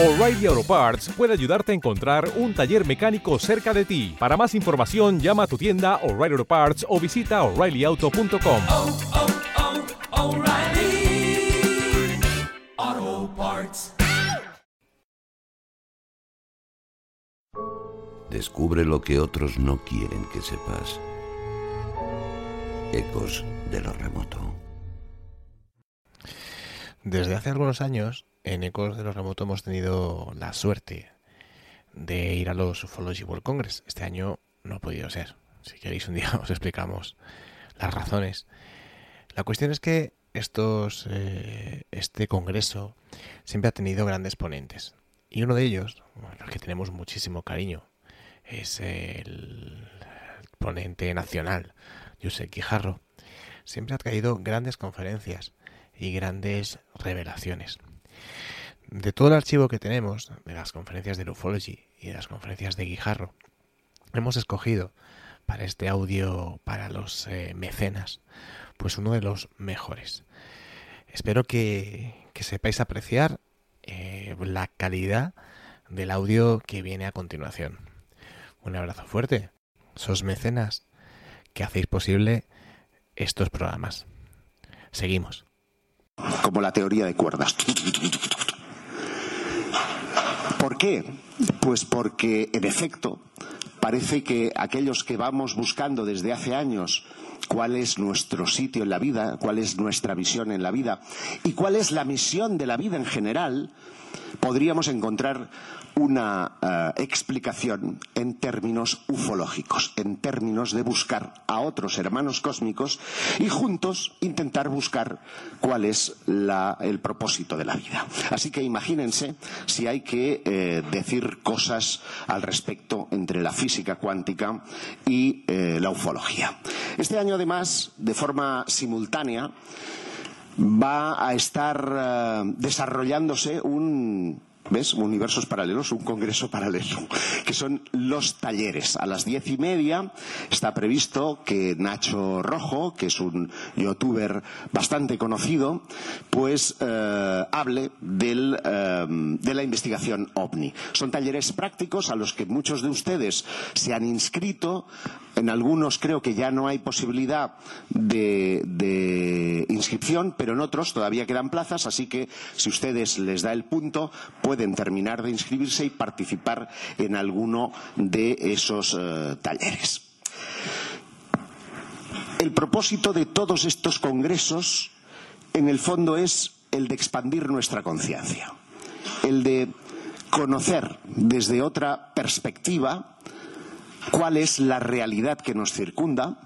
O'Reilly Auto Parts puede ayudarte a encontrar un taller mecánico cerca de ti. Para más información, llama a tu tienda O'Reilly Auto Parts o visita oreillyauto.com. oh, oh, Parts. Descubre lo que otros no quieren que sepas. Ecos de lo remoto. Desde hace algunos años, en Ecos de lo Remoto hemos tenido la suerte de ir a los Ufology World Congress. Este año no ha podido ser. Si queréis un día os explicamos las razones. La cuestión es que estos, eh, este congreso siempre ha tenido grandes ponentes. Y uno de ellos, al que tenemos muchísimo cariño, es el ponente nacional, José Quijarro. Siempre ha traído grandes conferencias y grandes revelaciones. De todo el archivo que tenemos, de las conferencias de Ufology y de las conferencias de Guijarro, hemos escogido para este audio para los eh, mecenas, pues uno de los mejores. Espero que, que sepáis apreciar eh, la calidad del audio que viene a continuación. Un abrazo fuerte, sos mecenas que hacéis posible estos programas. Seguimos. Como la teoría de cuerdas. ¿Por qué? Pues porque, en efecto, parece que aquellos que vamos buscando desde hace años cuál es nuestro sitio en la vida, cuál es nuestra visión en la vida y cuál es la misión de la vida en general, podríamos encontrar una eh, explicación en términos ufológicos, en términos de buscar a otros hermanos cósmicos y juntos intentar buscar cuál es la- el propósito de la vida. Así que imagínense si hay que eh, decir cosas al respecto entre la física cuántica y eh, la ufología. Este año, además, de forma simultánea, va a estar desarrollándose un ¿Ves? Universos paralelos, un congreso paralelo, que son los talleres. A las diez y media está previsto que Nacho Rojo, que es un youtuber bastante conocido, pues eh, hable del, eh, de la investigación OVNI. Son talleres prácticos a los que muchos de ustedes se han inscrito. En algunos creo que ya no hay posibilidad de, inscripción, pero en otros todavía quedan plazas, así que si ustedes les da el punto, pueden terminar de inscribirse y participar en alguno de esos eh, talleres. El propósito de todos estos congresos, en el fondo, es el de expandir nuestra conciencia, el de conocer desde otra perspectiva cuál es la realidad que nos circunda,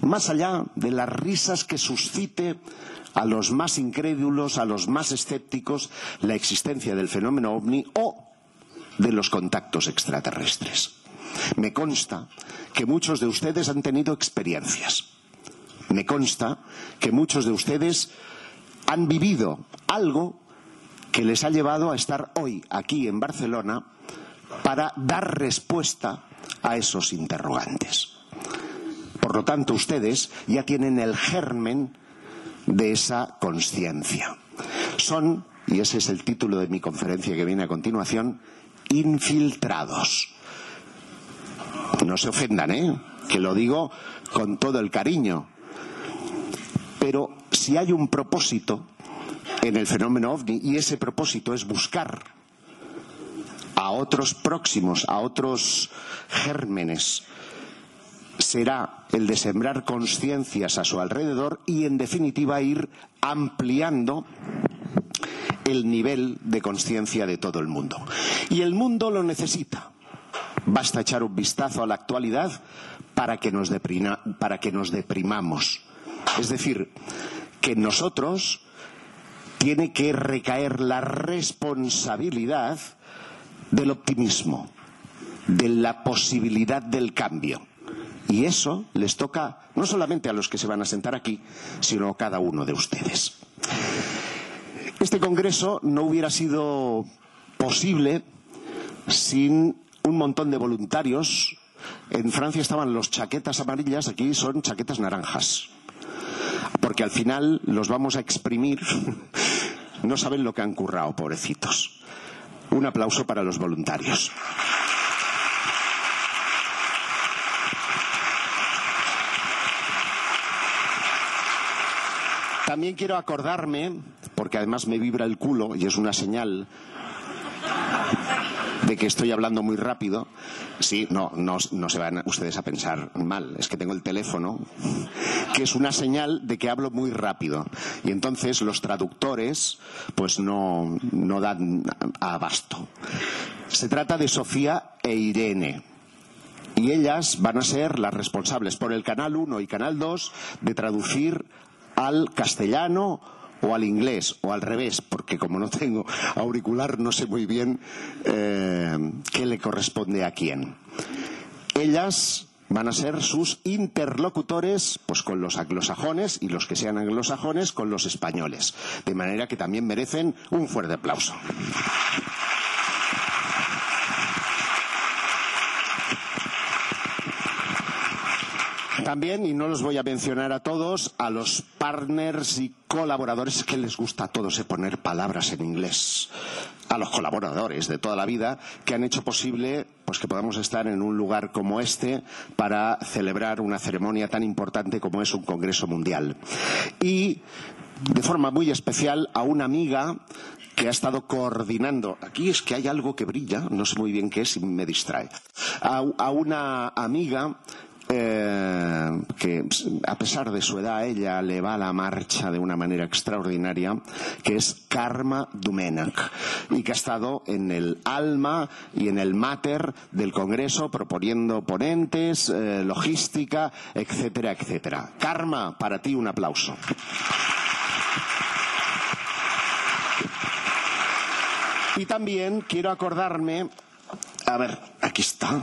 más allá de las risas que suscite a los más incrédulos, a los más escépticos, la existencia del fenómeno ovni o de los contactos extraterrestres. Me consta que muchos de ustedes han tenido experiencias. Me consta que muchos de ustedes han vivido algo que les ha llevado a estar hoy aquí en Barcelona para dar respuesta a esos interrogantes. Por lo tanto, ustedes ya tienen el germen de esa conciencia. Son, y ese es el título de mi conferencia que viene a continuación, infiltrados. No se ofendan, ¿eh? Que lo digo con todo el cariño. Pero si hay un propósito en el fenómeno ovni, y ese propósito es buscar a otros próximos, a otros gérmenes, será el de sembrar conciencias a su alrededor y, en definitiva, ir ampliando el nivel de conciencia de todo el mundo. Y el mundo lo necesita. Basta echar un vistazo a la actualidad para que nos, deprina- para que nos deprimamos. Es decir, que nosotros tiene que recaer la responsabilidad del optimismo, de la posibilidad del cambio. Y eso les toca no solamente a los que se van a sentar aquí, sino a cada uno de ustedes. Este congreso no hubiera sido posible sin un montón de voluntarios. En Francia estaban los chaquetas amarillas, aquí son chaquetas naranjas. Porque al final los vamos a exprimir. No saben lo que han currado, pobrecitos. Un aplauso para los voluntarios. También quiero acordarme, porque además me vibra el culo y es una señal de que estoy hablando muy rápido. Sí, no, no, se van ustedes a pensar mal. Es que tengo el teléfono, que es una señal de que hablo muy rápido. Y entonces los traductores, pues no, no dan abasto. Se trata de Sofía e Irene. Y ellas van a ser las responsables por el Canal 1 y Canal 2 de traducir al castellano o al inglés o al revés, porque como no tengo auricular no sé muy bien eh, qué le corresponde a quién. Ellas van a ser sus interlocutores pues con los anglosajones y los que sean anglosajones con los españoles, de manera que también merecen un fuerte aplauso. También, y no los voy a mencionar a todos, a los partners y colaboradores que les gusta a todos eh, poner palabras en inglés. A los colaboradores de toda la vida que han hecho posible pues que podamos estar en un lugar como este para celebrar una ceremonia tan importante como es un Congreso Mundial. Y de forma muy especial a una amiga que ha estado coordinando. Aquí es que hay algo que brilla, no sé muy bien qué es y me distrae. A, a una amiga eh, que a pesar de su edad ella le va a la marcha de una manera extraordinaria, que es Karma Dumenac, y que ha estado en el alma y en el mater del Congreso proponiendo ponentes, eh, logística, etcétera, etcétera. Karma, para ti un aplauso. Y también quiero acordarme, a ver, aquí está